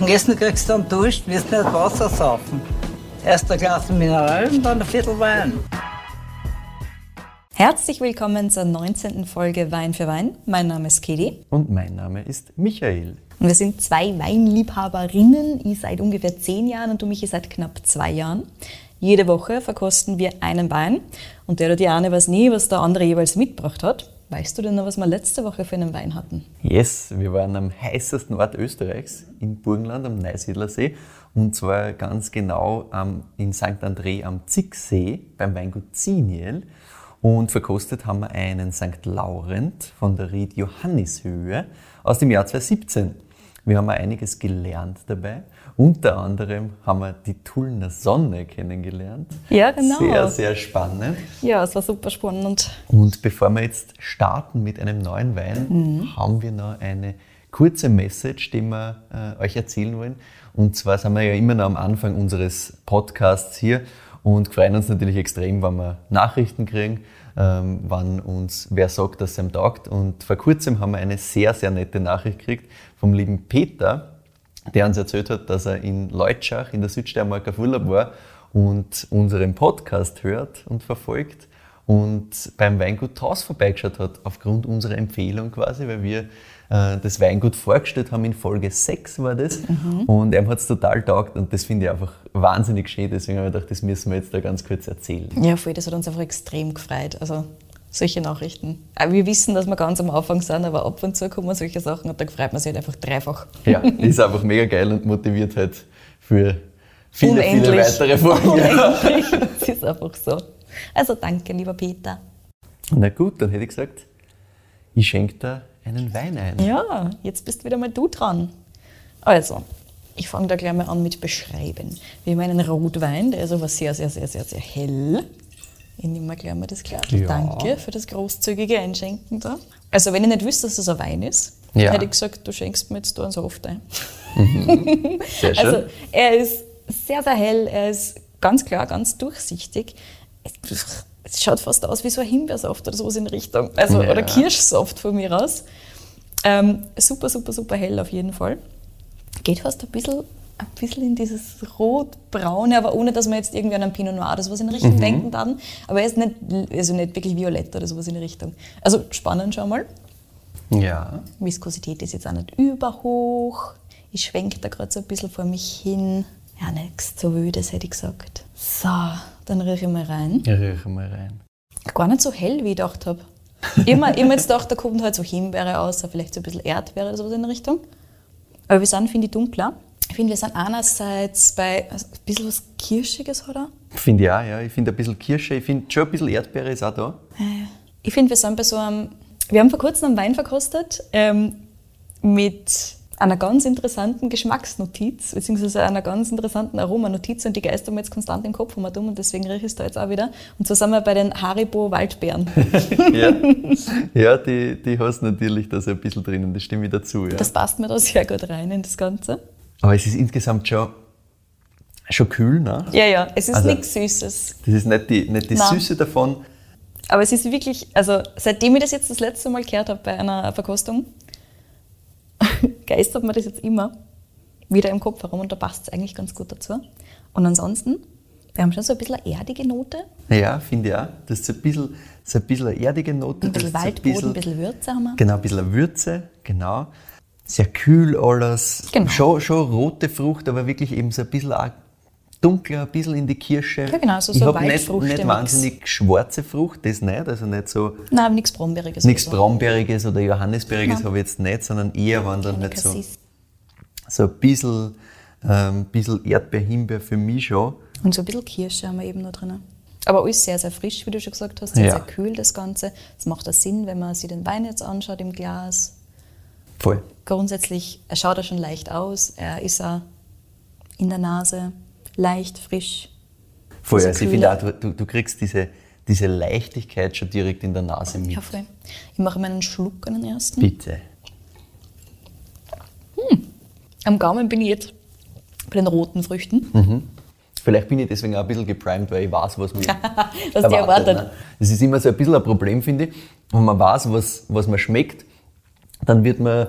Und Essen kriegst du dann Dusch, wirst nicht Wasser saufen. Erst ein Glas Mineral und dann ein Viertel Wein. Herzlich willkommen zur 19. Folge Wein für Wein. Mein Name ist Kedi. Und mein Name ist Michael. Und wir sind zwei Weinliebhaberinnen. Ich seit ungefähr zehn Jahren und du mich seit knapp zwei Jahren. Jede Woche verkosten wir einen Wein. Und der oder die eine weiß nie, was der andere jeweils mitgebracht hat. Weißt du denn noch, was wir letzte Woche für einen Wein hatten? Yes, wir waren am heißesten Ort Österreichs, in Burgenland am Neusiedlersee. Und zwar ganz genau ähm, in St. André am Zicksee beim Weingut Ziniel. Und verkostet haben wir einen St. Laurent von der Ried Johannishöhe aus dem Jahr 2017. Wir haben einiges gelernt dabei. Unter anderem haben wir die Tullner Sonne kennengelernt. Ja, genau. Sehr, sehr spannend. Ja, es war super spannend. Und bevor wir jetzt starten mit einem neuen Wein, mhm. haben wir noch eine kurze Message, die wir äh, euch erzählen wollen. Und zwar sind wir ja immer noch am Anfang unseres Podcasts hier und freuen uns natürlich extrem, wenn wir Nachrichten kriegen, ähm, wann uns wer sagt, dass es ihm taugt. Und vor kurzem haben wir eine sehr, sehr nette Nachricht gekriegt vom lieben Peter, der uns erzählt hat, dass er in Leutschach in der Südsteiermark auf Urlaub war und unseren Podcast hört und verfolgt und beim Weingut Taus vorbeigeschaut hat, aufgrund unserer Empfehlung quasi, weil wir äh, das Weingut vorgestellt haben, in Folge 6 war das. Mhm. Und er hat es total taugt und das finde ich einfach wahnsinnig schön. Deswegen habe ich gedacht, das müssen wir jetzt da ganz kurz erzählen. Ja, voll, das hat uns einfach extrem gefreut. Also solche Nachrichten. Wir wissen, dass wir ganz am Anfang sind, aber ab und zu kommen solche Sachen und da freut man sich halt einfach dreifach. Ja, ist einfach mega geil und motiviert halt für viele, Unendlich. viele weitere Folgen. Unendlich. Das ist einfach so. Also danke, lieber Peter. Na gut, dann hätte ich gesagt, ich schenke dir einen Wein ein. Ja, jetzt bist wieder mal du dran. Also, ich fange da gleich mal an mit Beschreiben. Wir haben einen Rotwein, der ist aber sehr, sehr, sehr, sehr, sehr hell. Ich nehme mal gleich mal das Glas. Ja. Danke für das großzügige Einschenken da. Also, wenn ich nicht wüsste, dass das ein Wein ist, ja. hätte ich gesagt, du schenkst mir jetzt da einen Soft ein. Mhm. Sehr schön. Also, er ist sehr, sehr hell, er ist ganz klar, ganz durchsichtig es schaut fast aus wie so ein Himbeersaft oder sowas in Richtung. Also, ja. Oder Kirschsaft von mir aus. Ähm, super, super, super hell auf jeden Fall. Geht fast ein bisschen, ein bisschen in dieses rot-braune, aber ohne, dass man jetzt irgendwie an einen Pinot Noir oder sowas in Richtung mhm. denken kann. Aber er ist nicht, also nicht wirklich violett oder sowas in die Richtung. Also spannend schon mal. Ja. Viskosität ist jetzt auch nicht überhoch. Ich schwenke da gerade so ein bisschen vor mich hin. Ja, nichts so wüdes, hätte ich gesagt. So, dann rieche ich mal rein. Ja, rieche mal rein. Gar nicht so hell, wie ich gedacht habe. Immer, immer jetzt gedacht, da kommt halt so Himbeere aus, vielleicht so ein bisschen Erdbeere oder sowas in der Richtung. Aber wir sind, finde ich, dunkler. Ich finde, wir sind einerseits bei also ein bisschen was Kirschiges, oder? Finde ich auch, ja. Ich finde ein bisschen Kirsche, ich finde schon ein bisschen Erdbeere ist auch da. Ich finde, wir sind bei so einem. Wir haben vor kurzem einen Wein verkostet ähm, mit einer ganz interessanten Geschmacksnotiz, beziehungsweise einer ganz interessanten Aromanotiz und die geistern mir jetzt konstant im Kopf um und deswegen rieche ich es da jetzt auch wieder. Und so sind wir bei den Haribo Waldbeeren. ja, ja die, die hast natürlich da so ein bisschen drinnen, das stimme ich dazu. Ja. Das passt mir da sehr gut rein in das Ganze. Aber es ist insgesamt schon, schon kühl, ne? Ja, ja, es ist also, nichts Süßes. Das ist nicht die, nicht die Süße davon. Aber es ist wirklich, also seitdem ich das jetzt das letzte Mal gehört habe bei einer Verkostung, geistert mir das jetzt immer wieder im Kopf herum und da passt es eigentlich ganz gut dazu. Und ansonsten, wir haben schon so ein bisschen eine erdige Note. Ja, finde ich auch. Das ist ein bisschen, so ein bisschen eine erdige Note. Ein bisschen Waldboden, ein bisschen, Würze haben wir. Genau, ein bisschen Würze, genau. Sehr kühl alles. Genau. Schon, schon rote Frucht, aber wirklich eben so ein bisschen auch dunkler, ein bisschen in die Kirsche. Ja, genau, so, ich so habe nicht, nicht wahnsinnig schwarze Frucht, das nicht, also nicht so... Nein, aber nichts Brombeeriges. Nichts so. Brombeeriges oder Johannisbeeriges habe ich jetzt nicht, sondern eher, wenn dann nicht so, so ein bisschen, ähm, bisschen Erdbeer, Himbeer für mich schon. Und so ein bisschen Kirsche haben wir eben noch drin. Aber alles sehr, sehr frisch, wie du schon gesagt hast, sehr, ja. sehr kühl das Ganze. Das macht auch Sinn, wenn man sich den Wein jetzt anschaut im Glas. Voll. Grundsätzlich, er schaut auch schon leicht aus, er ist auch in der Nase leicht, frisch. Voll, also ich finde auch, du, du kriegst diese, diese Leichtigkeit schon direkt in der Nase mit. Ja, voll. Ich mache meinen Schluck an den ersten. Bitte. Hm. Am Gaumen bin ich jetzt bei den roten Früchten. Mhm. Vielleicht bin ich deswegen auch ein bisschen geprimed, weil ich weiß, was mir was erwartet. erwartet. Ne? Das ist immer so ein bisschen ein Problem, finde ich. Wenn man weiß, was, was man schmeckt, dann wird man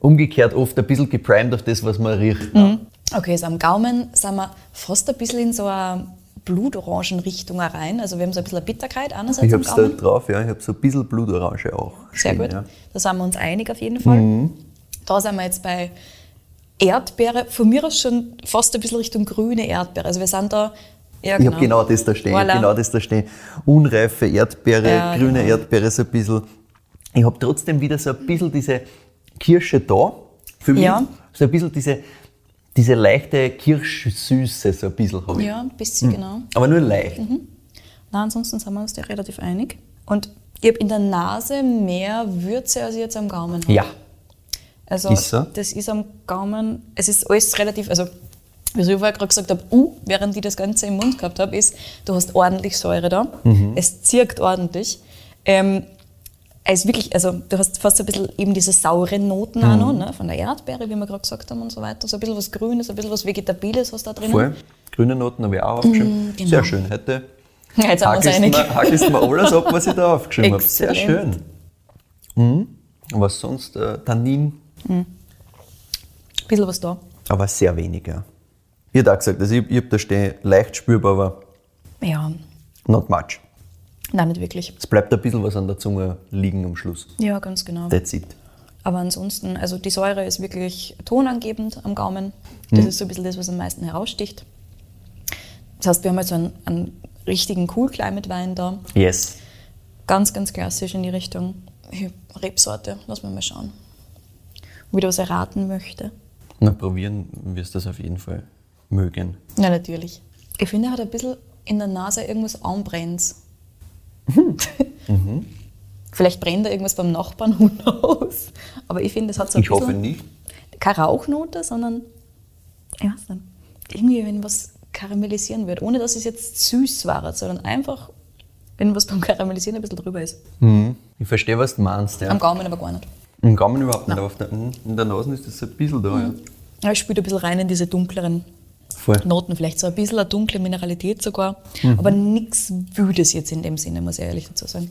umgekehrt oft ein bisschen geprimed auf das, was man riecht. ne? Okay, also am Gaumen sind wir fast ein bisschen in so eine Blutorangen-Richtung rein. Also wir haben so ein bisschen Bitterkeit einerseits Ich am hab's da drauf, ja. Ich habe so ein bisschen Blutorange auch. Sehr stehen, gut. Ja. Da sind wir uns einig auf jeden Fall. Da sind wir jetzt bei Erdbeere. Von mir aus schon fast ein bisschen Richtung grüne Erdbeere. Also wir sind da. Ja, Ich habe genau das da stehen. Voilà. genau das da stehen. Unreife Erdbeere, Ja, grüne genau. Erdbeere so ein bisschen. Ich habe trotzdem wieder so ein bisschen diese Kirsche da. Für mich. Ja. So ein bisschen diese, diese leichte Kirschsüße, so ein bisschen habe ich. Ja, ein bisschen, genau. Aber nur leicht. Na, ansonsten sind wir uns da relativ einig. Und ich habe in der Nase mehr Würze, als ich jetzt am Gaumen habe. Ja. Also Ist so? das ist am Gaumen, es ist alles relativ, also wie ich vorher gerade gesagt habe, uh, während ich das Ganze im Mund gehabt habe, ist, du hast ordentlich Säure da, Mhm. es zirkt ordentlich. Ähm, ist wirklich, also du hast fast ein bisschen eben diese sauren Noten auch Mhm. noch, ne, von der Erdbeere, wie wir gerade gesagt haben und so weiter. So ein bisschen was Grünes, ein bisschen was Vegetabiles hast du da drin. Voll. Grüne Noten habe ich auch aufgeschrieben. genau. Sehr schön. Heute Ja, jetzt sind wir uns einig. mir, hakelst mir alles ab, was ich da aufgeschrieben habe. Sehr schön. Mhm. Was sonst? Äh, Tannin, Ein bisschen was da. aber sehr wenig. Ja. Ich hätte auch gesagt, also ich, ich habe da stehen, leicht spürbar, aber Ja, not much. Nein, nicht wirklich. Es bleibt ein bisschen was an der Zunge liegen am Schluss. Ja, ganz genau. That's it. Aber ansonsten, also die Säure ist wirklich tonangebend am Gaumen. Das ist so ein bisschen das, was am meisten heraussticht. Das heißt, wir haben jetzt so einen, einen richtigen Cool Climate Wein da. Yes. Ganz, ganz klassisch in die Richtung Ich- Rebsorte. Lass mal mal schauen. Ob ich da was erraten möchte. Na, probieren wirst du das auf jeden Fall mögen. Ja, natürlich. Ich finde, er hat ein bisschen in der Nase irgendwas anbrennt. Vielleicht brennt da irgendwas beim Nachbarn, who knows. Aber ich finde, es hat so ein Ich hoffe nicht. keine Rauchnote, sondern ich weiß nicht, irgendwie, wenn was karamellisieren wird, ohne dass es jetzt süß war, sondern einfach, wenn was beim Karamellisieren ein bisschen drüber ist. Mhm. Ich verstehe, was du meinst. Ja. Am Gaumen aber gar nicht. Im Gaumen überhaupt nicht. auf der, mhm, in der Nase ist das ein bisschen da. Ja. Ja, ich spüre ein bisschen rein in diese dunkleren Voll. Noten, vielleicht so ein bisschen eine dunkle Mineralität sogar, Mhm. aber nichts Wüdes jetzt in dem Sinne, muss ich ehrlich dazu sagen.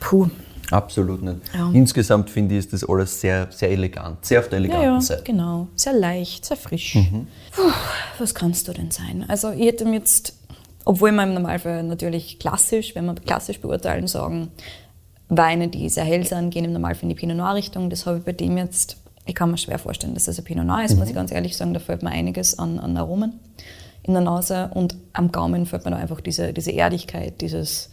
Puh. Absolut nicht. Ja. Insgesamt finde ich, ist das alles sehr, sehr elegant. Sehr auf der Ja, eleganten ja, Seite. genau. Sehr leicht, sehr frisch. Mhm. Puh, was kannst du denn sein? Also ich hätte mir jetzt, obwohl man im Normalfall natürlich klassisch, wenn wir klassisch beurteilen, sagen, Weine, die sehr hell sind, gehen im Normalfall in die Pinot Noir Richtung. Das habe ich bei dem jetzt, ich kann mir schwer vorstellen, dass das ein Pinot Noir ist, Mhm. muss ich ganz ehrlich sagen. Da fällt mir einiges an, an Aromen in der Nase und am Gaumen fällt mir da einfach diese, diese Erdigkeit, dieses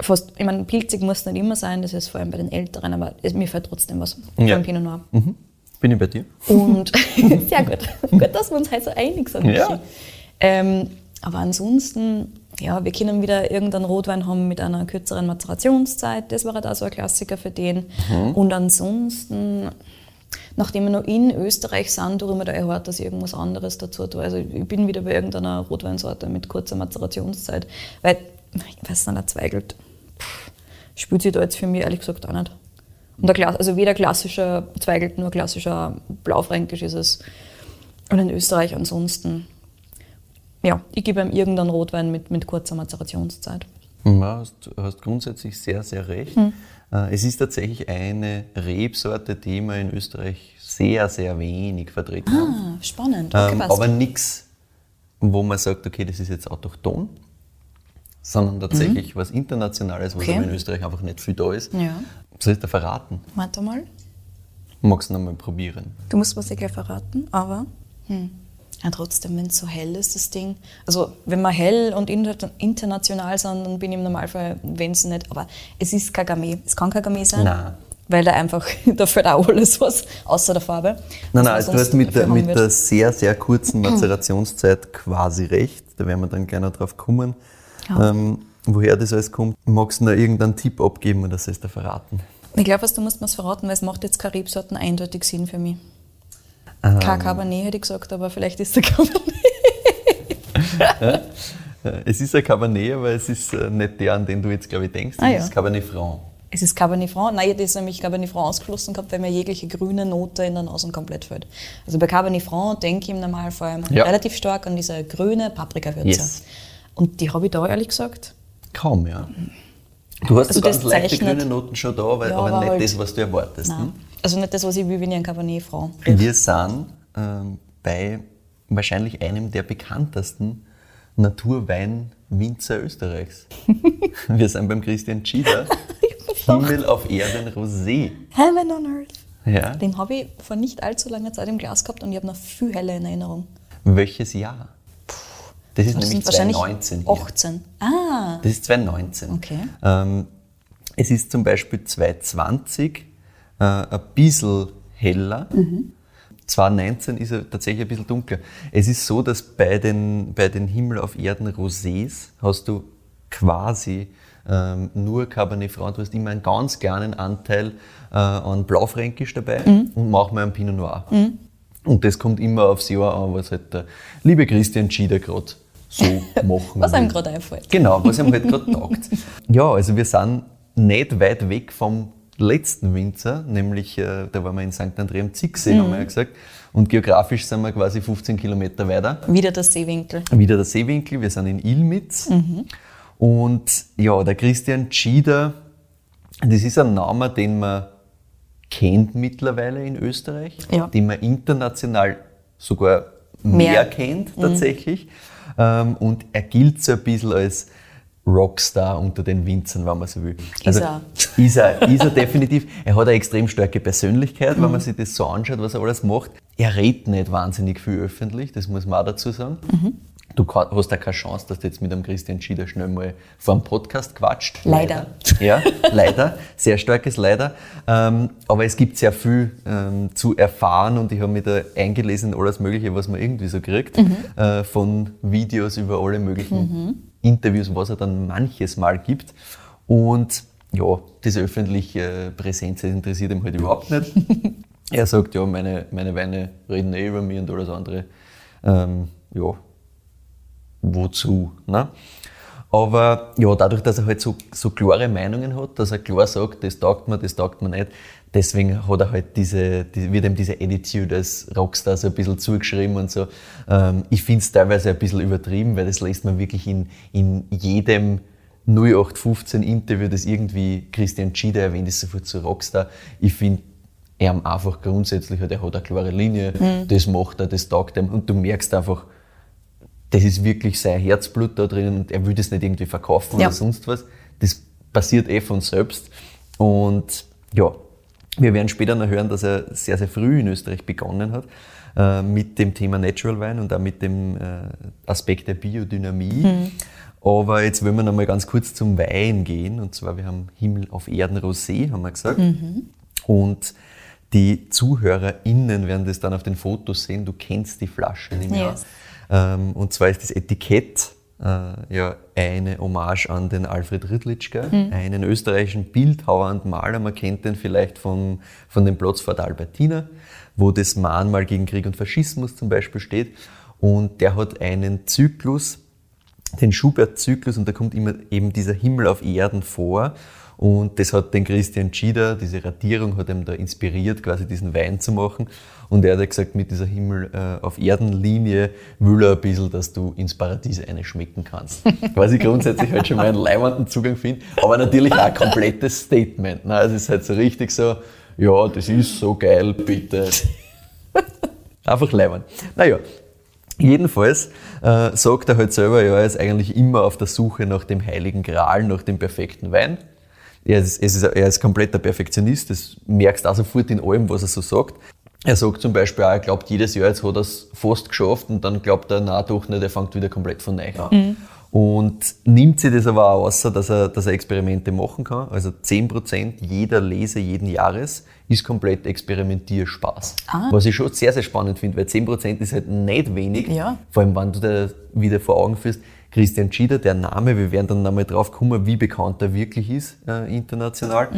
fast, ich meine, pilzig muss nicht immer sein, das ist vor allem bei den Älteren, aber es, mir fällt trotzdem was Ja. vom Pinot Noir. Mhm. Bin ich bei dir? Und sehr gut. gut, dass wir uns heute so einig sind. Ja. Ähm, aber ansonsten, ja, wir können wieder irgendeinen Rotwein haben mit einer kürzeren Maturationszeit. Das wäre da so ein Klassiker für den. Und ansonsten, nachdem wir noch in Österreich sind, tue ich mir da erhört, dass ich irgendwas anderes dazu tue. Also ich bin wieder bei irgendeiner Rotweinsorte mit kurzer Maturationszeit. Weil, ich weiß nicht, der Zweigelt pff, spielt sich da jetzt für mich ehrlich gesagt auch nicht. Und der also weder klassischer Zweigelt, nur klassischer Blaufränkisch ist es. Und in Österreich ansonsten, ja, ich gebe ihm irgendeinen Rotwein mit, mit kurzer Maturationszeit. Ja, hast, hast grundsätzlich sehr, sehr recht. Hm. Äh, Es ist tatsächlich eine Rebsorte, die wir in Österreich sehr, sehr wenig vertreten haben. Ah, spannend. Okay, Ähm, aber nichts, wo man sagt, okay, das ist jetzt autochton, sondern tatsächlich was Internationales, was Mhm. Okay. in Österreich einfach nicht viel da ist. Ja. Soll ich dir verraten? Warte mal. Magst du noch mal probieren? Du musst was gleich verraten, aber hm. Ja, trotzdem, wenn es so hell ist, das Ding. Also, wenn wir hell und inter international sind, dann bin ich im Normalfall, wenn es nicht. Aber es ist kein Gamay. Es kann kein Gamay sein. Nein. Weil da einfach, da fällt auch alles was, außer der Farbe. Nein, nein, also du hast mit der, mit der sehr, sehr kurzen Maturationszeit quasi recht. Da werden wir dann gleich noch drauf kommen, Ja. ähm, woher das alles kommt. Magst du noch irgendeinen Tipp abgeben oder sollst du verraten? Ich glaube, du musst mir verraten, weil es macht jetzt keine Rebsorten eindeutig Sinn für mich. Ähm. Kein Cabernet hätte ich gesagt, aber vielleicht ist der Cabernet. Äh, Es ist ein Cabernet, aber es ist äh, nicht der, an den du jetzt, glaube ich, denkst. Es Ah, ja. ist Cabernet Franc. Es ist Cabernet Franc. Nein, hätte jetzt nämlich Cabernet Franc ausgeschlossen gehabt, weil mir jegliche grüne Note in der Nase komplett fehlt. Also bei Cabernet Franc denke ich im Normalfall Ja. relativ stark an diese grüne Paprikawürze. Yes. Und die habe ich da ehrlich gesagt. Kaum, ja. Du hast Also so ganz das leichte grüne Noten schon da, aber, Ja, aber aber nicht halt- das, was du erwartest. Nein. Hm? Also nicht das, was ich will, wenn ich einen Cabernet frage. Wir sind ähm, bei wahrscheinlich einem der bekanntesten Naturweinwinzer Österreichs. Wir sind beim Christian Schieder. Himmel auf Erden Rosé. Heaven on Earth. Ja. Den habe ich vor nicht allzu langer Zeit im Glas gehabt und ich habe noch viel heller in Erinnerung. Welches Jahr? Das ist Das nämlich sind wahrscheinlich 2019 hier. 18. Ah, Das ist 2019. Okay. Ähm, es ist zum Beispiel 2020 äh, ein bisschen heller. 2019 ist er tatsächlich ein bisschen dunkler. Es ist so, dass bei den, bei den Himmel auf Erden Rosés hast du quasi ähm, nur Cabernet Franc. Du hast immer einen ganz kleinen Anteil äh, an Blaufränkisch dabei und manchmal einen Pinot Noir. Und das kommt immer aufs Jahr an, was halt der liebe Christian Schieder gerade so machen was einem will. gerade einfällt. Genau, was ihm halt gerade taugt. Ja, also wir sind nicht weit weg vom letzten Winzer, nämlich äh, da waren wir in St. André am Zicksee, haben wir ja gesagt. Und geografisch sind wir quasi 15 Kilometer weiter. Wieder der Seewinkel. Wieder der Seewinkel, wir sind in Ilmitz. Und ja, der Christian Schieder, das ist ein Name, den man kennt mittlerweile in Österreich, Ja. den man international sogar mehr, Mehr. kennt tatsächlich. Ähm, und er gilt so ein bisschen als Rockstar unter den Winzern, wenn man so will. Also, er. Ist er, ist er definitiv. Er hat eine extrem starke Persönlichkeit, wenn man sich das so anschaut, was er alles macht. Er redet nicht wahnsinnig viel öffentlich, das muss man auch dazu sagen. Du hast da keine Chance, dass du jetzt mit einem Christian Schieder schnell mal vor einem Podcast quatscht. Leider. Ja, leider. Sehr starkes Leider. Ähm, aber es gibt sehr viel ähm, zu erfahren und ich habe mich da eingelesen in alles Mögliche, was man irgendwie so kriegt. Äh, von Videos über alle möglichen Interviews, was er dann manches Mal gibt. Und ja, diese öffentliche Präsenz das interessiert ihn halt überhaupt nicht. er sagt, ja, meine, meine Weine reden eh über mich und alles andere. Ähm, ja, wozu. Ne? Aber ja, dadurch, dass er halt so, so klare Meinungen hat, dass er klar sagt, das taugt mir, das taugt mir nicht, deswegen hat er halt diese, die, wird ihm diese Attitude als Rockstar so ein bisschen zugeschrieben und so. Ähm, ich finde es teilweise ein bisschen übertrieben, weil das lässt man wirklich in, in jedem 0815 Interview, das irgendwie Christian Schieder erwähnt, ist sofort so Rockstar. Ich finde, er einfach grundsätzlich, halt, er hat eine klare Linie, das macht er, das taugt ihm und du merkst einfach, das ist wirklich sein Herzblut da drin und er will das nicht irgendwie verkaufen Ja. oder sonst was. Das passiert eh von selbst. Und ja, wir werden später noch hören, dass er sehr, sehr früh in Österreich begonnen hat äh, mit dem Thema Natural Wine und auch mit dem äh, Aspekt der Biodynamie. Aber jetzt wollen wir noch mal ganz kurz zum Wein gehen. Und zwar, wir haben Himmel auf Erden Rosé, haben wir gesagt. Und die ZuhörerInnen werden das dann auf den Fotos sehen. Du kennst die Flasche, ich an. Yes. Ähm, und zwar ist das Etikett äh, ja eine Hommage an den Alfred Riedlitschka, einen österreichischen Bildhauer und Maler. Man kennt den vielleicht von, von dem Platz vor der Albertina, wo das Mahnmal gegen Krieg und Faschismus zum Beispiel steht. Und der hat einen Zyklus, den Schubert-Zyklus, und da kommt immer eben dieser Himmel auf Erden vor. Und das hat den Christian Schieder, diese Radierung hat ihm da inspiriert, quasi diesen Wein zu machen. Und er hat gesagt, mit dieser Himmel äh, auf Erden-Linie will er ein bisschen, dass du ins Paradies schmecken kannst. Ich grundsätzlich halt schon mal einen leibenden Zugang finde, aber natürlich auch ein komplettes Statement. Ne? Also es ist halt so richtig so, ja, das ist so geil, bitte. Einfach leibend. Naja, Jedenfalls äh, sagt er halt selber, ja, er ist eigentlich immer auf der Suche nach dem heiligen Gral, nach dem perfekten Wein. Er ist, er ist kompletter Perfektionist, das merkst du auch sofort in allem, was er so sagt. Er sagt zum Beispiel auch, er glaubt jedes Jahr, jetzt hat er es fast geschafft und dann glaubt er, na doch nicht, er fängt wieder komplett von neu an. Und nimmt sich das aber auch außer, dass er, dass er Experimente machen kann. Also 10% jeder Lese jeden Jahres ist komplett Experimentierspaß. Was ich schon sehr, sehr spannend finde, weil 10% ist halt nicht wenig. Ja. Vor allem, wenn du dir wieder vor Augen führst, Christian Schieder, der Name, wir werden dann nochmal drauf kommen, wie bekannt er wirklich ist äh, international.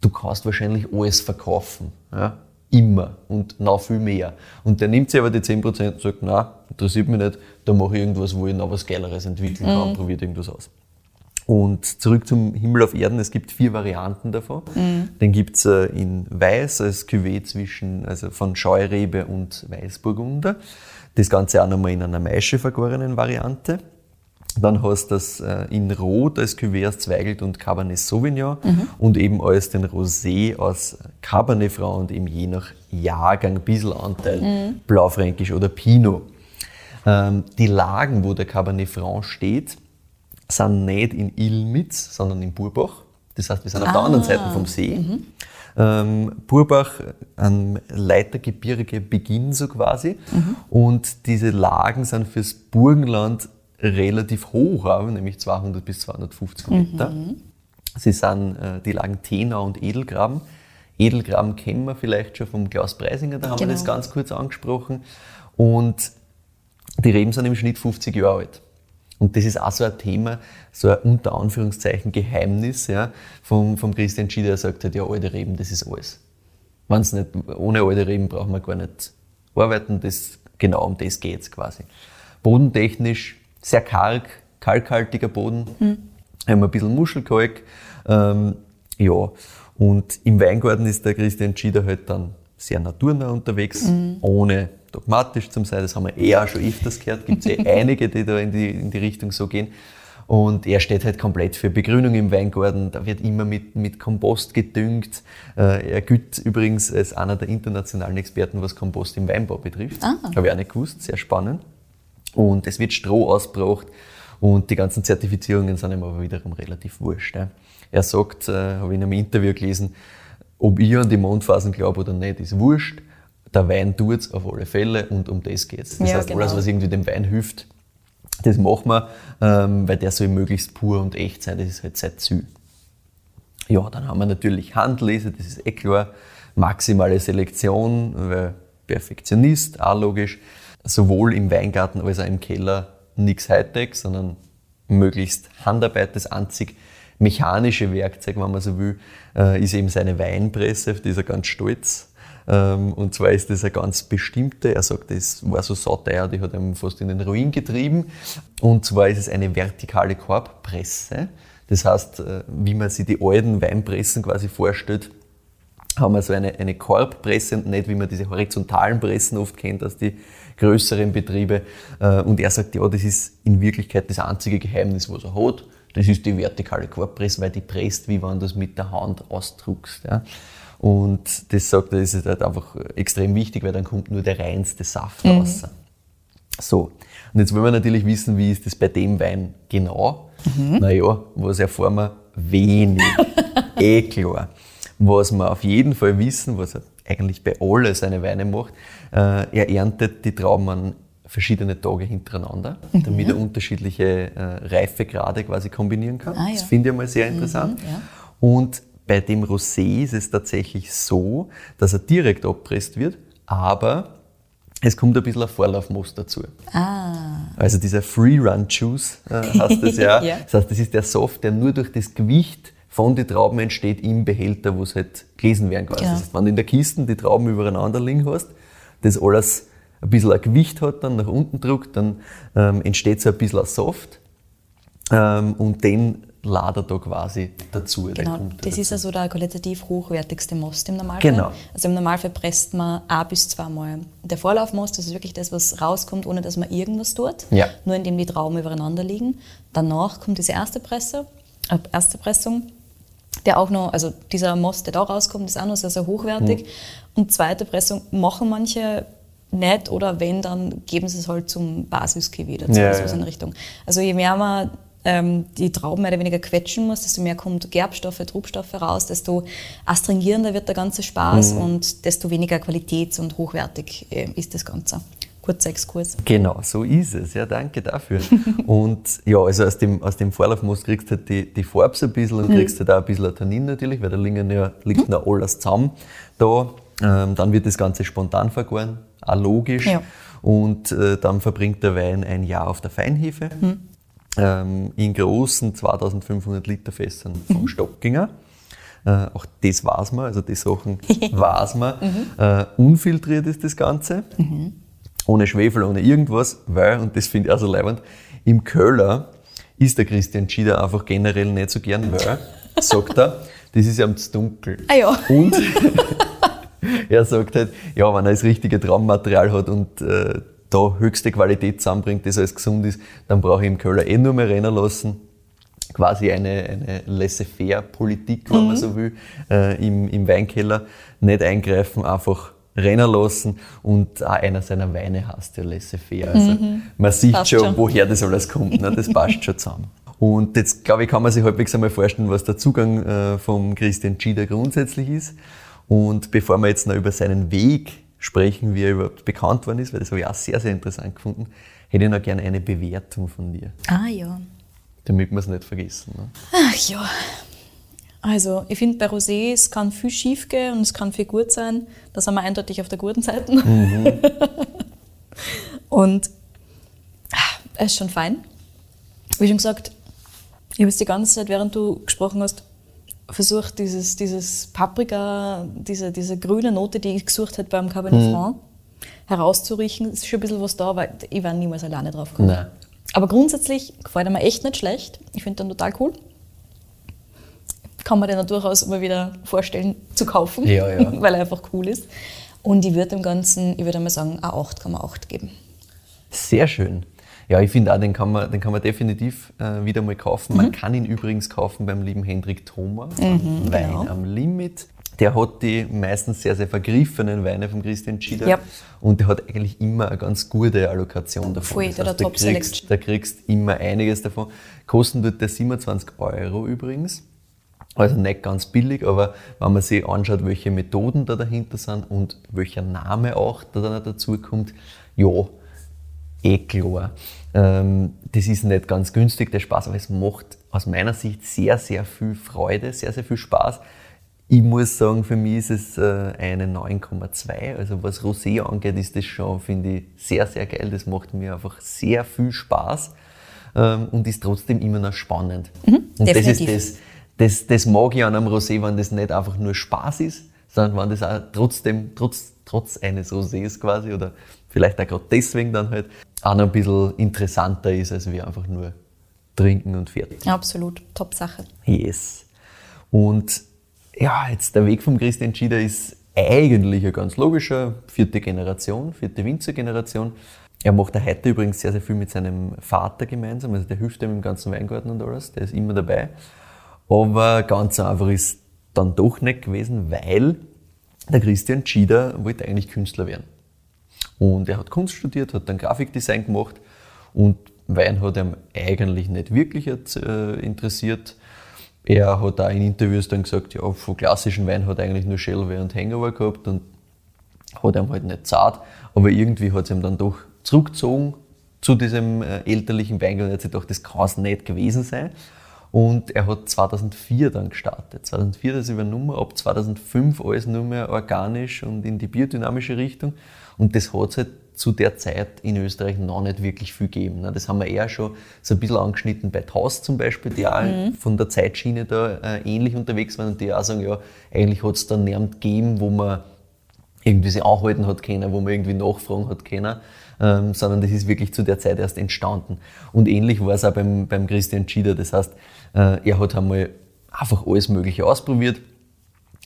Du kannst wahrscheinlich alles verkaufen. Ja? Immer und noch viel mehr. Und der nimmt sich aber die 10% und sagt, na, interessiert mich nicht, da mache ich irgendwas, wo ich noch was Geileres entwickeln kann, probiert irgendwas aus. Und zurück zum Himmel auf Erden, es gibt vier Varianten davon. Den gibt's äh, in Weiß als Cuvée zwischen, also von Scheurebe und Weißburgunder. Das Ganze auch nochmal in einer Maische vergorenen Variante. Dann hast du das äh, in Rot als Cuvée aus Zweigelt und Cabernet Sauvignon und eben als den Rosé aus Cabernet Franc und eben je nach Jahrgang ein bisschen Anteil Blaufränkisch oder Pinot. Ähm, die Lagen, wo der Cabernet Franc steht, sind nicht in Ilmitz, sondern in Burbach. Das heißt, wir sind auf der anderen Seite vom See. Ähm, Burbach, ein Leitergebirge Beginn so quasi. Und diese Lagen sind fürs Burgenland relativ hoch, auch, nämlich 200 bis 250 Meter. Sie sind äh, die Lagen Tenau und Edelgraben. Edelgraben kennen wir vielleicht schon vom Klaus Preisinger, da haben wir Genau. das ganz kurz angesprochen. Und die Reben sind im Schnitt 50 Jahre alt. Und das ist auch so ein Thema, so ein unter Anführungszeichen Geheimnis ja, vom, vom Christian Schieder, der sagt halt, ja, alte Reben, das ist alles. Wenn's nicht, ohne alte Reben brauchen wir gar nicht arbeiten, das, genau um das geht's quasi. Bodentechnisch sehr karg, kalkhaltiger Boden, haben ein bisschen Muschelkalk, ähm, ja, und im Weingarten ist der Christian Schieder halt dann sehr naturnah unterwegs, ohne dogmatisch zu sein. Das haben wir eh auch schon öfters gehört. Gibt es eh einige, die da in die, in die Richtung so gehen. Und er steht halt komplett für Begrünung im Weingarten. Da wird immer mit, mit Kompost gedüngt. Äh, er gilt übrigens als einer der internationalen Experten, was Kompost im Weinbau betrifft. Habe ich auch nicht gewusst. Sehr spannend. Und es wird Stroh ausgebracht und die ganzen Zertifizierungen sind ihm aber wiederum relativ wurscht. Ja. Er sagt, äh, habe ich in einem Interview gelesen, ob ich an die Mondphasen glaube oder nicht, ist wurscht. Der Wein tut's auf alle Fälle und um das geht's. Das Ja, heißt, alles, genau. was irgendwie dem Wein hilft, das machen wir, ähm, weil der soll möglichst pur und echt sein. Das ist halt sein Ziel. Ja, dann haben wir natürlich Handlese, das ist eh klar. Maximale Selektion, weil Perfektionist, auch logisch. Sowohl im Weingarten als auch im Keller nichts Hightech, sondern möglichst Handarbeit. Das einzig mechanische Werkzeug, wenn man so will, äh, ist eben seine Weinpresse, auf die ist er ganz stolz. Ähm, Und zwar ist das eine ganz bestimmte, er sagt, das war so sauteuer, die hat ihn fast in den Ruin getrieben. Und zwar ist es eine vertikale Korbpresse. Das heißt, äh, wie man sich die alten Weinpressen quasi vorstellt, haben wir so eine, eine Korbpresse und nicht wie man diese horizontalen Pressen oft kennt aus die größeren Betriebe. Äh, Und er sagt, ja, das ist in Wirklichkeit das einzige Geheimnis, was er hat. Das ist die vertikale Korbpresse, weil die presst, wie wenn du es mit der Hand ausdruckst. Ja. Und das sagt er, das ist halt einfach extrem wichtig, weil dann kommt nur der reinste Saft raus. So, und jetzt wollen wir natürlich wissen, wie ist das bei dem Wein genau? Naja, was erfahren wir? Wenig. eh klar. Was wir auf jeden Fall wissen, was er eigentlich bei alle seine Weine macht, äh, er erntet die Trauben an verschiedene Tage hintereinander, damit er unterschiedliche äh, Reifegrade quasi kombinieren kann. Ah, ja. Das finde ich mal sehr interessant. ja. Und bei dem Rosé ist es tatsächlich so, dass er direkt abpresst wird, aber es kommt ein bisschen ein Vorlaufmost dazu. Ah. Also dieser Free-Run-Juice äh, heißt das ja. Ja. Das heißt, das ist der Soft, der nur durch das Gewicht von den Trauben entsteht im Behälter, wo es halt gelesen werden kann. Genau. Das heißt, wenn du in der Kiste die Trauben übereinander liegen hast, das alles ein bisschen ein Gewicht hat, dann nach unten druckt, dann ähm, entsteht so ein bisschen ein Soft ähm, und den ladert da quasi dazu. Genau, das dazu. ist also der qualitativ hochwertigste Most im Normalfall. Genau. Also im Normalfall presst man ein bis zweimal. Der Vorlaufmost, das ist wirklich das, was rauskommt, ohne dass man irgendwas tut. Ja. Nur indem die Trauben übereinander liegen. Danach kommt diese erste Presse, äh, erste Pressung, der auch noch, also dieser Most, der da rauskommt, ist auch noch sehr, sehr hochwertig. Mhm. Und zweite Pressung machen manche nicht oder wenn, dann geben sie es halt zum Basis-Kiwi dazu, Ja, also ja. so in Richtung. Also je mehr man ähm, die Trauben mehr oder weniger quetschen muss, desto mehr kommt Gerbstoffe, Trubstoffe raus, desto astringierender wird der ganze Spaß Mhm. und desto weniger qualitäts- und hochwertig äh, ist das Ganze. Kurzer Exkurs. Genau, so ist es. Ja, danke dafür. und ja, also aus dem, aus dem Vorlaufmost kriegst du halt die, die Farbe ein bisschen und kriegst halt auch ein bisschen Tannin natürlich, weil da liegen ja, liegt noch alles zusammen da. Ähm, dann wird das Ganze spontan vergoren, auch logisch. Ja. Und äh, dann verbringt der Wein ein Jahr auf der Feinhefe ähm, in großen 2500 Liter Fässern vom Stockinger. Äh, auch das weiß man, also die Sachen weiß man. Äh, unfiltriert ist das Ganze ohne Schwefel, ohne irgendwas, weil, und das finde ich auch so leibend, im Köller ist der Christian Schieder einfach generell nicht so gern, weil, sagt er, das ist ihm zu dunkel. Ah ja. Und er sagt halt, ja, wenn er das richtige Traummaterial hat und äh, da höchste Qualität zusammenbringt, das alles gesund ist, dann brauche ich im Köller eh nur mehr rennen lassen. Quasi eine, eine laissez-faire-Politik, wenn man so will, äh, im, im Weinkeller. Nicht eingreifen, einfach rennen lassen und auch einer seiner Weine heißt ja laissez-faire. Also man sieht Passt schon, schon. woher das alles kommt. Ne? Das passt schon zusammen. Und jetzt, glaube ich, kann man sich halbwegs einmal vorstellen, was der Zugang äh, vom Christian Schieder grundsätzlich ist. Und bevor wir jetzt noch über seinen Weg sprechen, wie er überhaupt bekannt worden ist, weil das habe ich auch sehr, sehr interessant gefunden, hätte ich noch gerne eine Bewertung von dir, Ah ja. damit wir es nicht vergessen. Ne? Ach ja. Also, ich finde bei Rosé, es kann viel schief gehen und es kann viel gut sein. Da sind wir eindeutig auf der guten Seite. und ah, er ist schon fein. Wie schon gesagt, ich habe jetzt die ganze Zeit, während du gesprochen hast, versucht, dieses, dieses Paprika, diese, diese grüne Note, die ich gesucht hätte beim Cabernet Franc, herauszuriechen. Es ist schon ein bisschen was da, weil ich war niemals alleine drauf gekommen. Aber grundsätzlich gefällt er mir echt nicht schlecht. Ich finde den total cool. Kann man den auch durchaus mal wieder vorstellen zu kaufen, Ja, ja. weil er einfach cool ist. Und ich würde dem Ganzen, ich würde mal sagen, eine 8,8 geben. Sehr schön. Ja, ich finde auch, den kann man, den kann man definitiv äh, wieder mal kaufen. Man kann ihn übrigens kaufen beim lieben Hendrik Thoma, vom Wein genau. am Limit. Der hat die meistens sehr, sehr vergriffenen Weine von Christian Schieder. Ja. Und der hat eigentlich immer eine ganz gute Allokation davon. Voll, der hat eine du kriegst, da kriegst immer einiges davon. Kosten tut der 27 Euro übrigens. Also nicht ganz billig, aber wenn man sich anschaut, welche Methoden da dahinter sind und welcher Name auch da dann dazu kommt, ja, eh klar. Ähm, das ist nicht ganz günstig, der Spaß, aber es macht aus meiner Sicht sehr, sehr viel Freude, sehr, sehr viel Spaß. Ich muss sagen, für mich ist es äh, eine 9,2. Also was Rosé angeht, ist das schon, finde ich, sehr, sehr geil. Das macht mir einfach sehr viel Spaß ähm, und ist trotzdem immer noch spannend. und das definitiv. ist das, das, das mag ich an einem Rosé, wenn das nicht einfach nur Spaß ist, sondern wenn das auch trotzdem, trotz, trotz eines Rosés quasi, oder vielleicht auch gerade deswegen dann halt, auch noch ein bisschen interessanter ist, als wir einfach nur trinken und fertig. Absolut, Top-Sache. Yes. Und ja, jetzt der Weg vom Christian Schieder ist eigentlich ein ganz logischer, vierte Generation, vierte Winzergeneration. Er macht auch heute übrigens sehr, sehr viel mit seinem Vater gemeinsam, also der hilft ihm im ganzen Weingarten und alles, der ist immer dabei. Aber ganz einfach ist dann doch nicht gewesen, weil der Christian Schieder wollte eigentlich Künstler werden. Und er hat Kunst studiert, hat dann Grafikdesign gemacht und Wein hat ihm eigentlich nicht wirklich äh, interessiert. Er hat auch in Interviews dann gesagt, ja, von klassischen Wein hat er eigentlich nur Shelby und Hangover gehabt und hat ihm halt nicht zart, aber irgendwie hat es ihm dann doch zurückgezogen zu diesem äh, elterlichen Weingut und er hat sich gedacht, das kann es nicht gewesen sein. Und er hat 2004 dann gestartet. 2004 das übernommen, ab 2005 alles nur mehr organisch und in die biodynamische Richtung. Und das hat es halt zu der Zeit in Österreich noch nicht wirklich viel gegeben. Das haben wir eher schon so ein bisschen angeschnitten bei Taus zum Beispiel, die auch von der Zeitschiene da äh, ähnlich unterwegs waren und die auch sagen, ja, eigentlich hat es da niemand gegeben, wo man irgendwie sich anhalten hat können, wo man irgendwie nachfragen hat können, ähm, sondern das ist wirklich zu der Zeit erst entstanden. Und ähnlich war es auch beim, beim Christian Schieder. Das heißt, er hat einmal einfach alles Mögliche ausprobiert.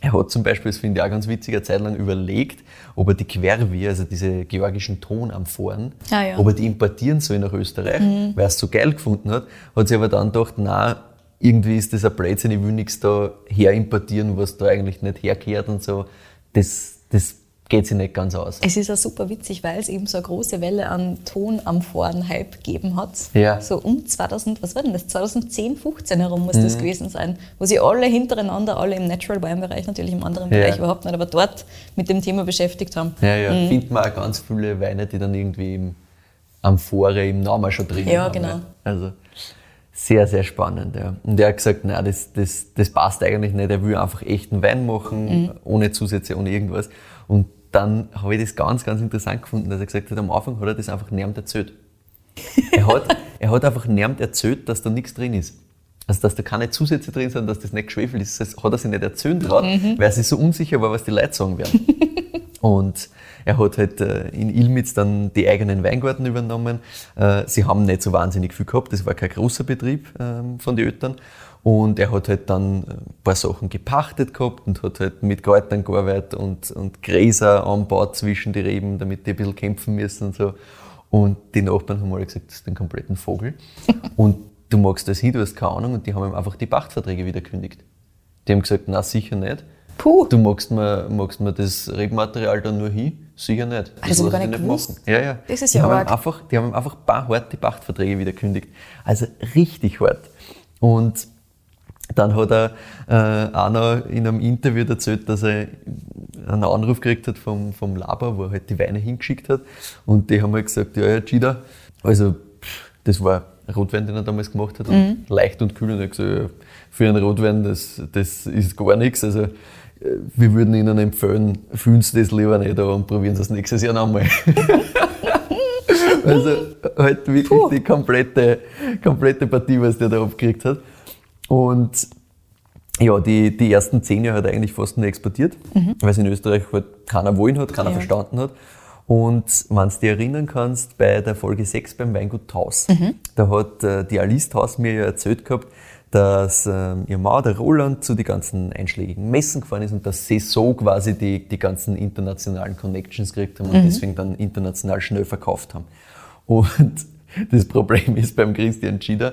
Er hat zum Beispiel, das finde ich auch ganz witzig, eine Zeit lang überlegt, ob er die Quervi, also diese georgischen Tonamphoren, Ah, ja. ob er die importieren soll nach Österreich, weil er es so geil gefunden hat. Hat sich aber dann gedacht, na, irgendwie ist das ein Blödsinn, ich will nichts da her importieren, was da eigentlich nicht herkehrt und so. Das, das geht sich nicht ganz aus. Es ist auch super witzig, weil es eben so eine große Welle an Tonamphoren-Hype gegeben hat. Ja. So um 2000, was war denn das? 2010, 15 herum muss das gewesen sein. Wo sie alle hintereinander, alle im Natural Wine-Bereich, natürlich im anderen Ja. Bereich überhaupt nicht, aber dort mit dem Thema beschäftigt haben. Ja, ja. Findet man auch ganz viele Weine, die dann irgendwie im Amphore im Namen schon drin Ja, haben. genau. Ja. Also sehr, sehr spannend. Ja. Und er hat gesagt, nein, das, das, das passt eigentlich nicht. Er will einfach echten Wein machen, ohne Zusätze, ohne irgendwas. Und dann habe ich das ganz, ganz interessant gefunden, dass er gesagt hat, am Anfang hat er das einfach niemand erzählt. er, hat, er hat einfach niemand erzählt, dass da nichts drin ist. Also, dass da keine Zusätze drin sind, dass das nicht geschwefelt ist, das hat er sich nicht erzählen traut, weil er sich so unsicher war, was die Leute sagen werden. Und er hat halt äh, in Ilmitz dann die eigenen Weingarten übernommen. Äh, Sie haben nicht so wahnsinnig viel gehabt, das war kein großer Betrieb ähm, von den Eltern. Und er hat halt dann ein paar Sachen gepachtet gehabt und hat halt mit Kräutern gearbeitet und, und Gräser anbaut zwischen die Reben, damit die ein bisschen kämpfen müssen und so. Und die Nachbarn haben alle gesagt, das ist ein kompletten Vogel. und du magst das hin, du hast keine Ahnung. Und die haben ihm einfach die Pachtverträge wieder gekündigt. Die haben gesagt, na sicher nicht. Puh. Du magst mir, magst mir das Rebmaterial dann nur hin? Sicher nicht. Ah, das ich lass gar ich nicht gewusst. machen. Ja, ja. Das ist die ja haben einfach, Die haben ihm einfach ein paar hart die Pachtverträge wieder gekündigt. Also richtig hart. Und dann hat er äh, einer in einem Interview erzählt, dass er einen Anruf gekriegt hat vom, vom Laber, wo er halt die Weine hingeschickt hat. Und die haben halt gesagt, ja, Herr Gida, also pff, das war ein Rotwein, den er damals gemacht hat, und leicht und kühl. Und er hat gesagt, ja, für einen Rotwein, das, das ist gar nichts. Also äh, wir würden Ihnen empfehlen, fühlen Sie das lieber nicht und probieren Sie es nächstes Jahr nochmal. also halt wirklich die komplette, komplette Partie, was der da abgekriegt hat. Und ja, die, die ersten zehn Jahre hat er eigentlich fast nur exportiert, weil es in Österreich halt keiner wollen hat, keiner Ja. verstanden hat. Und wenn du dich erinnern kannst, bei der Folge 6 beim Weingut Taus, da hat äh, die Alice Taus mir ja erzählt gehabt, dass ähm, ihr Mann, der Roland, zu die ganzen einschlägigen Messen gefahren ist und dass sie so quasi die, die ganzen internationalen Connections gekriegt haben und deswegen dann international schnell verkauft haben. Und das Problem ist beim Christian Schieder,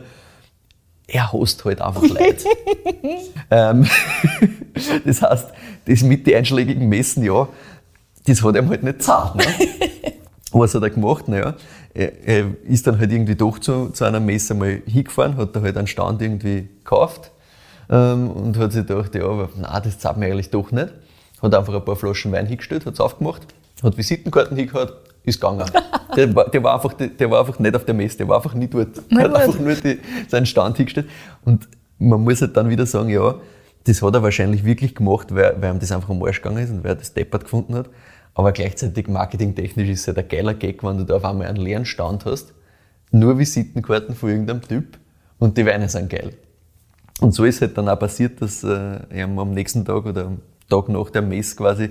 er hasst halt einfach Leid. ähm, das heißt, das mit den einschlägigen Messen, ja, das hat ihm halt nicht zahlt. Ne? Was hat er gemacht? Naja, er, er ist dann halt irgendwie doch zu, zu einer Messe mal hingefahren, hat da halt einen Stand irgendwie gekauft ähm, und hat sich gedacht, ja, aber nein, das zahlt mir eigentlich doch nicht. Hat einfach ein paar Flaschen Wein hingestellt, hat es aufgemacht, hat Visitenkarten hingehauen, ist gegangen. Der war, der, war einfach, der war einfach nicht auf der Messe, der war einfach nicht dort. Na hat einfach nur die, seinen Stand hingestellt. Und man muss halt dann wieder sagen, ja, das hat er wahrscheinlich wirklich gemacht, weil, weil ihm das einfach am Arsch gegangen ist und weil er das deppert gefunden hat. Aber gleichzeitig marketingtechnisch ist es halt ein geiler Gag, wenn du da auf einmal einen leeren Stand hast, nur Visitenkarten von irgendeinem Typ und die Weine sind geil. Und so ist halt dann auch passiert, dass äh, am nächsten Tag oder am Tag nach der Messe quasi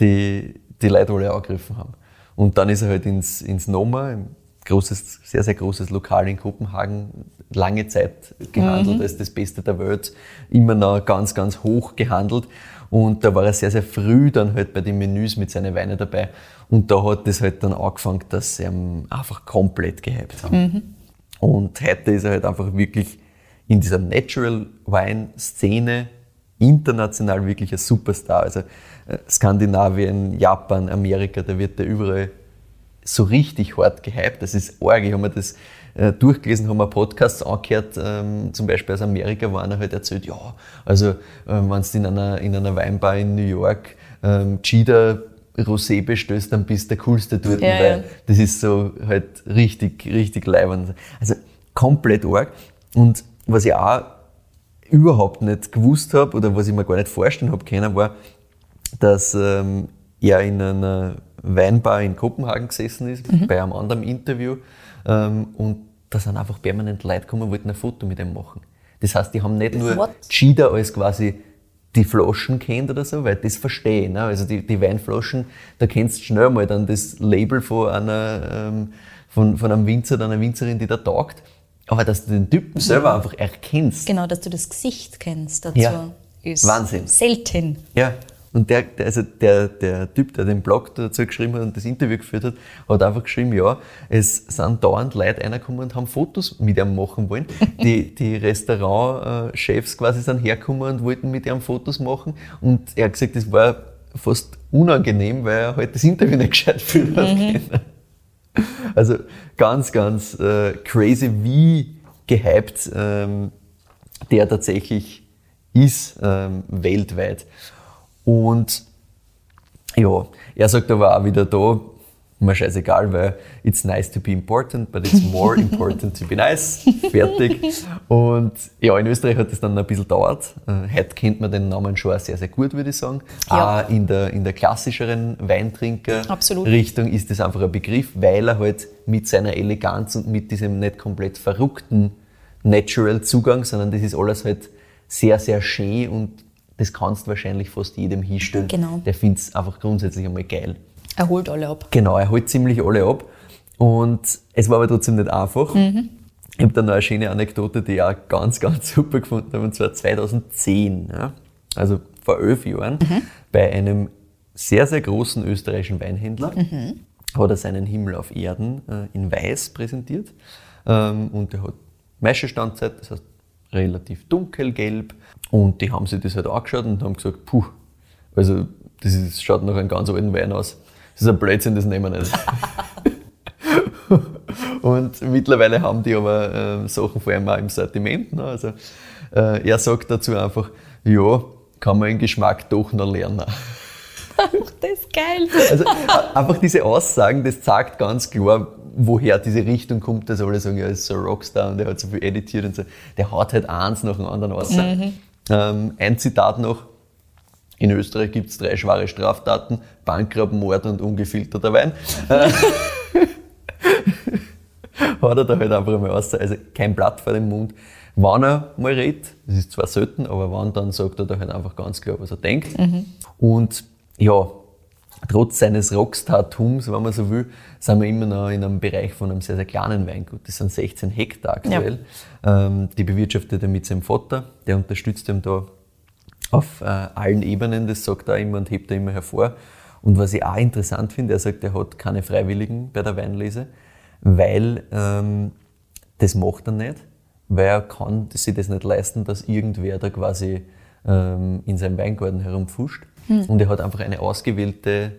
die, die Leute alle angegriffen haben. Und dann ist er halt ins, ins Noma, ein großes, sehr, sehr großes Lokal in Kopenhagen, lange Zeit gehandelt als das Beste der Welt, immer noch ganz, ganz hoch gehandelt. Und da war er sehr, sehr früh dann halt bei den Menüs mit seinen Weinen dabei. Und da hat das halt dann angefangen, dass sie ihn einfach komplett gehypt haben. Und heute ist er halt einfach wirklich in dieser Natural Wine Szene international wirklich ein Superstar. Also Skandinavien, Japan, Amerika, da wird er überall so richtig hart gehypt. Das ist arg. Ich habe mir das äh, durchgelesen, haben mir Podcasts angehört, ähm, zum Beispiel aus Amerika, wo einer halt erzählt, ja, also ähm, wenn du in einer, in einer Weinbar in New York ähm, Cheetah Rosé bestellst, dann bist du der Coolste dort, Ja, weil ja. das ist so halt richtig, richtig leibend. Also komplett arg. Und was ich auch überhaupt nicht gewusst habe oder was ich mir gar nicht vorstellen habe können, war, dass ähm, er in einer Weinbar in Kopenhagen gesessen ist, bei einem anderen Interview ähm, und da sind einfach permanent Leute gekommen und wollten ein Foto mit ihm machen. Das heißt, die haben nicht nur What? Cheetah als quasi die Flaschen kennt oder so, weil das verstehe ich. Ne? Also die, die Weinflaschen, da kennst du schnell mal dann das Label von einer, ähm, von, von einem Winzer oder einer Winzerin, die da taugt. Aber dass du den Typen selber einfach erkennst, Genau, dass du das Gesicht kennst dazu. Ja. Ist Wahnsinn. Selten. Ja, und der, der, also der, der Typ, der den Blog dazu geschrieben hat und das Interview geführt hat, hat einfach geschrieben, ja, es sind dauernd Leute reingekommen und haben Fotos mit ihm machen wollen. Die, die Restaurantchefs quasi sind hergekommen und wollten mit ihm Fotos machen. Und er hat gesagt, das war fast unangenehm, weil er halt das Interview nicht gescheit führen hat können. Also ganz, ganz äh, crazy, wie gehypt ähm, der tatsächlich ist ähm, weltweit. Und ja, er sagt aber auch wieder da, mir scheißegal, weil it's nice to be important, but it's more important to be nice. Fertig. Und ja, in Österreich hat das dann ein bisschen gedauert. Äh, Heute kennt man den Namen schon sehr, sehr gut, würde ich sagen. Ja. Auch in der, in der klassischeren Weintrinker Absolut. Richtung ist das einfach ein Begriff, weil er halt mit seiner Eleganz und mit diesem nicht komplett verrückten Natural Zugang, sondern das ist alles halt sehr, sehr schön und das kannst du wahrscheinlich fast jedem hinstellen. Genau. Der findet es einfach grundsätzlich einmal geil. Er holt alle ab. Genau, er holt ziemlich alle ab. Und es war aber trotzdem nicht einfach. Ich habe da noch eine schöne Anekdote, die ich auch ganz, ganz super gefunden habe, und zwar 2010, ja, also vor elf Jahren, bei einem sehr, sehr großen österreichischen Weinhändler. hat er seinen Himmel auf Erden äh, in Weiß präsentiert. Ähm, und der hat Maischestandzeit, das heißt relativ dunkelgelb. Und die haben sich das halt angeschaut und haben gesagt, puh, also das ist, schaut nach einem ganz alten Wein aus. Das ist ein Blödsinn, das nehmen wir nicht. und mittlerweile haben die aber äh, Sachen vor allem auch im Sortiment. Ne? Also äh, er sagt dazu einfach, ja, kann man den Geschmack doch noch lernen. das ist geil. Also einfach diese Aussagen, das zeigt ganz klar, woher diese Richtung kommt, dass alle sagen, er ist so ein Rockstar und er hat so viel editiert und so. Der haut halt eins nach dem anderen aus. Mhm. Ähm, ein Zitat noch. In Österreich gibt es drei schwere Straftaten: Bankraub, Mord und ungefilterter Wein. Hat er da halt einfach mal aus. Also kein Blatt vor dem Mund. Wann er mal redet, das ist zwar selten, aber wann, dann sagt er da halt einfach ganz klar, was er denkt. Mhm. Und ja, trotz seines Rockstar-Tums, wenn man so will, sind wir immer noch in einem Bereich von einem sehr, sehr kleinen Weingut. Das sind 16 Hektar aktuell. Ja. Ähm, die bewirtschaftet er mit seinem Vater, der unterstützt ihn da auf äh, allen Ebenen, das sagt er immer und hebt er immer hervor. Und was ich auch interessant finde, er sagt, er hat keine Freiwilligen bei der Weinlese, weil ähm, das macht er nicht, weil er kann sich das nicht leisten, dass irgendwer da quasi ähm, in seinem Weingarten herumfuscht. Hm. Und er hat einfach eine ausgewählte,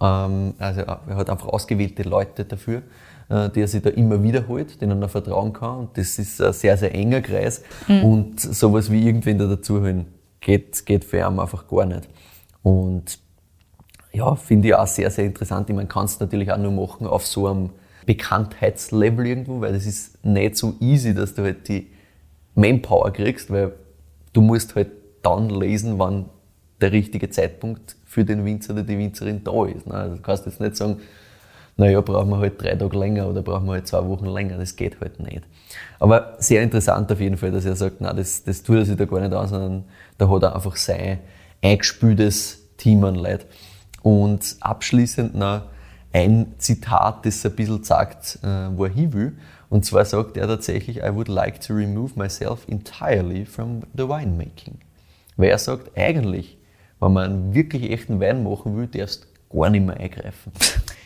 ähm, also er hat einfach ausgewählte Leute dafür, äh, die er sich da immer wiederholt, denen er vertrauen kann. Und das ist ein sehr, sehr enger Kreis. Hm. Und sowas wie irgendwen da dazuholen, geht, geht für ihn einfach gar nicht. Und ja, finde ich auch sehr, sehr interessant. Ich meine, kannst natürlich auch nur machen auf so einem Bekanntheitslevel irgendwo, weil das ist nicht so easy, dass du halt die Manpower kriegst, weil du musst halt dann lesen, wann der richtige Zeitpunkt für den Winzer oder die Winzerin da ist. Ne? Also du kannst jetzt nicht sagen, naja, brauchen wir halt drei Tage länger oder brauchen wir halt zwei Wochen länger. Das geht halt nicht. Aber sehr interessant auf jeden Fall, dass er sagt, nein, das, das tut er sich da gar nicht an, sondern da hat er einfach sein eingespültes Team an Leuten. Und abschließend noch ein Zitat, das ein bisschen sagt, äh, wo er hin will. Und zwar sagt er tatsächlich, I would like to remove myself entirely from the winemaking. Weil er sagt, eigentlich wenn man einen wirklich echten Wein machen will, darfst du gar nicht mehr eingreifen.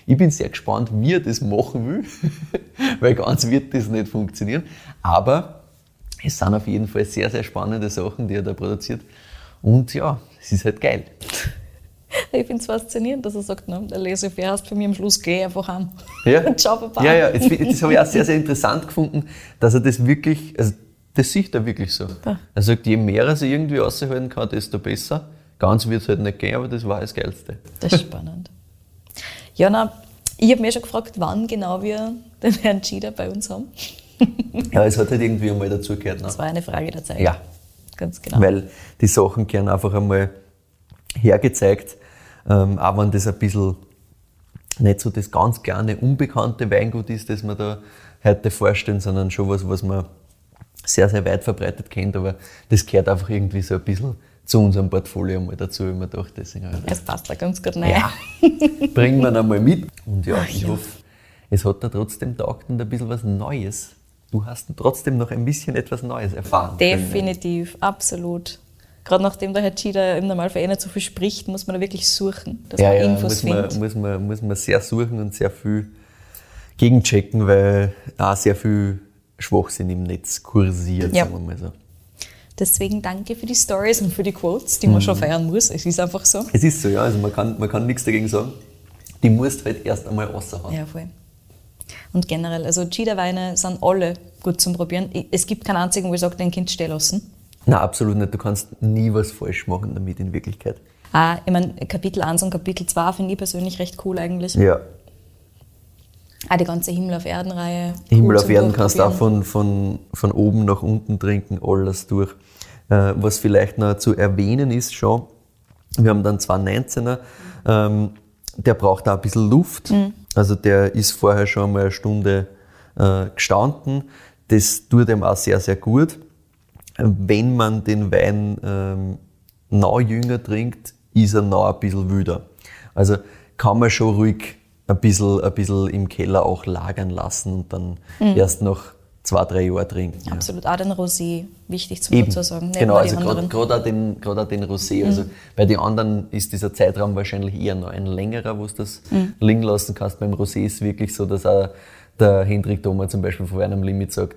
Ich bin sehr gespannt, wie er das machen will, weil ganz wird das nicht funktionieren. Aber es sind auf jeden Fall sehr, sehr spannende Sachen, die er da produziert. Und ja, es ist halt geil. Ich finde es faszinierend, dass er sagt, ne, der Laissez-faire heißt für mich am Schluss, geh einfach an. Ja, ja, ja. Das, das habe ich auch sehr, sehr interessant gefunden, dass er das wirklich, also das sieht er wirklich so. Er sagt, je mehr er sich irgendwie aushalten kann, desto besser. Ganz wird es halt nicht gehen, aber das war das Geilste. Das ist spannend. Jana, ich habe mir schon gefragt, wann genau wir den Herrn Cheetah bei uns haben. ja, es hat halt irgendwie einmal dazugehört. Ne? Das war eine Frage der Zeit. Ja. Ganz genau. Weil die Sachen gern einfach einmal hergezeigt, ähm, auch wenn das ein bisschen nicht so das ganz kleine, unbekannte Weingut ist, das wir da heute vorstellen, sondern schon was, was man sehr, sehr weit verbreitet kennt, aber das gehört einfach irgendwie so ein bisschen zu unserem Portfolio mal dazu, man dachte. Deswegen, das passt da ganz gut rein. Ja, bringen wir einmal mit. Und ja, Ach, ich ja. hoffe, es hat da trotzdem taugt und ein bisschen was Neues. Du hast trotzdem noch ein bisschen etwas Neues erfahren. Definitiv, können. absolut. Gerade nachdem der Herr Chida im Normalfall eh nicht so viel spricht, muss man da wirklich suchen, dass ja, man ja, Infos muss man, findet. Muss man, muss man sehr suchen und sehr viel gegenchecken, weil auch sehr viel Schwachsinn im Netz kursiert, ja. sagen wir mal so. Deswegen danke für die Stories und für die Quotes, die man mhm. schon feiern muss. Es ist einfach so. Es ist so, ja. Also man kann, man kann nichts dagegen sagen. Die musst halt erst einmal raushauen. Ja, voll. Und generell, also Cheetah-Weine sind alle gut zum Probieren. Es gibt keinen einzigen, wo ich sage, den Kind stehen lassen. Nein, absolut nicht. Du kannst nie was falsch machen damit in Wirklichkeit. Ah, ich meine, Kapitel 1 und Kapitel 2 finde ich persönlich recht cool eigentlich. Ja. Ah, die ganze Himmel auf Erden-Reihe. Himmel auf Erden kannst du auch von, von, von oben nach unten trinken, alles durch. Äh, was vielleicht noch zu erwähnen ist schon, wir haben dann 219er, ähm, der braucht auch ein bisschen Luft. Mhm. Also der ist vorher schon mal eine Stunde äh, gestanden. Das tut ihm auch sehr, sehr gut. Wenn man den Wein ähm, noch jünger trinkt, ist er noch ein bisschen wüder. Also kann man schon ruhig ein bisschen, ein bisschen im Keller auch lagern lassen und dann mhm. erst nach zwei, drei Jahre trinken. Ja. Absolut, auch den Rosé, wichtig zu dazu sagen. Nicht genau, also gerade auch den, grad auch den Rosé. Mhm. Also bei den anderen ist dieser Zeitraum wahrscheinlich eher noch ein längerer, wo du das mhm. liegen lassen kannst. Beim Rosé ist es wirklich so, dass auch der Hendrik Thoma zum Beispiel von einem Limit sagt,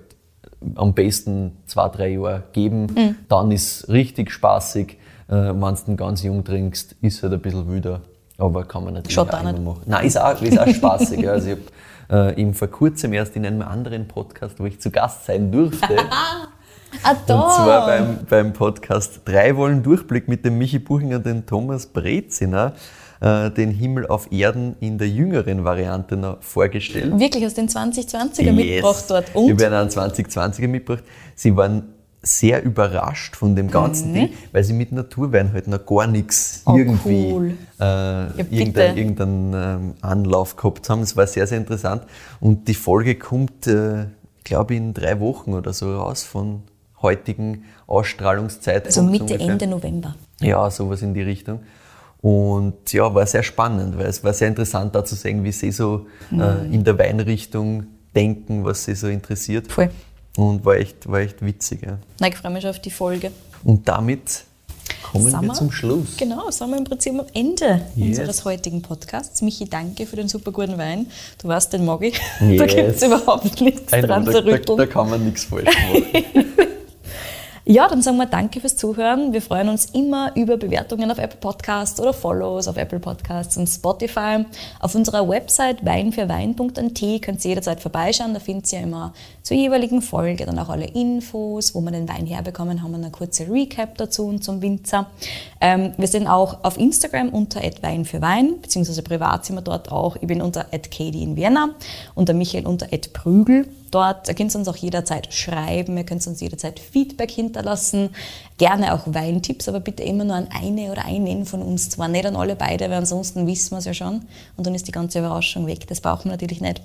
am besten zwei, drei Jahre geben, mhm. dann ist richtig spaßig. Äh, Wenn du den ganz jung trinkst, ist halt ein bisschen wüder. Aber kann man natürlich Schaut auch, auch nicht. machen. Nein, ist auch, ist auch spaßig. Also ich habe äh, eben vor kurzem erst in einem anderen Podcast, wo ich zu Gast sein durfte. ah, da. Und zwar beim, beim Podcast Drei Wollen Durchblick mit dem Michi Buchinger und dem Thomas Breziner äh, den Himmel auf Erden in der jüngeren Variante noch vorgestellt. Wirklich aus den 2020er yes. mitgebracht dort. Und? Habe einen 2020er mitgebracht. Sie waren sehr überrascht von dem ganzen mhm. Ding, weil sie mit Naturwein halt noch gar nichts oh, irgendwie cool. äh, ja, irgendeinen irgendein, ähm, Anlauf gehabt haben. Das war sehr, sehr interessant. Und die Folge kommt, äh, glaube ich, in drei Wochen oder so raus von heutigen Ausstrahlungszeitpunkt. Also Mitte, ungefähr. Ende November. Ja, sowas in die Richtung. Und ja, war sehr spannend, weil es war sehr interessant da zu sehen, wie sie so mhm. äh, in der Weinrichtung denken, was sie so interessiert. Voll. Und war echt, war echt witzig. Ja. Nein, ich freue mich schon auf die Folge. Und damit kommen wir, wir zum Schluss. Genau, sind wir im Prinzip am Ende yes. unseres heutigen Podcasts. Michi, danke für den super guten Wein. Du weißt, den mag ich. Yes. Da gibt es überhaupt nichts dran zu rütteln. Da, da, kann man nichts falsch machen. Ja, dann sagen wir danke fürs Zuhören. Wir freuen uns immer über Bewertungen auf Apple Podcasts oder Follows auf Apple Podcasts und Spotify. Auf unserer Website weinfürwein.at könnt ihr jederzeit vorbeischauen. Da findet ihr immer zur jeweiligen Folge dann auch alle Infos, wo wir den Wein herbekommen haben, eine kurze Recap dazu und zum Winzer. Ähm, wir sind auch auf Instagram unter Wein für Wein, beziehungsweise privat sind wir dort auch. Ich bin unter Katie in Vienna und der Michael unter Prügel. Dort könnt ihr uns auch jederzeit schreiben, ihr könnt uns jederzeit Feedback hinterlassen, gerne auch Weintipps, aber bitte immer nur an eine oder einen von uns zwar, nicht an alle beide, weil ansonsten wissen wir es ja schon und dann ist die ganze Überraschung weg. Das brauchen wir natürlich nicht.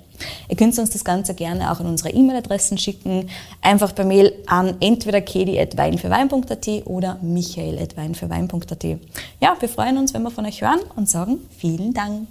Ihr könnt uns das Ganze gerne auch an unsere E-Mail-Adressen schicken, einfach per Mail an entweder kedi.weinfürwein.at oder michael.weinfürwein.at. Ja, wir freuen uns, wenn wir von euch hören und sagen vielen Dank.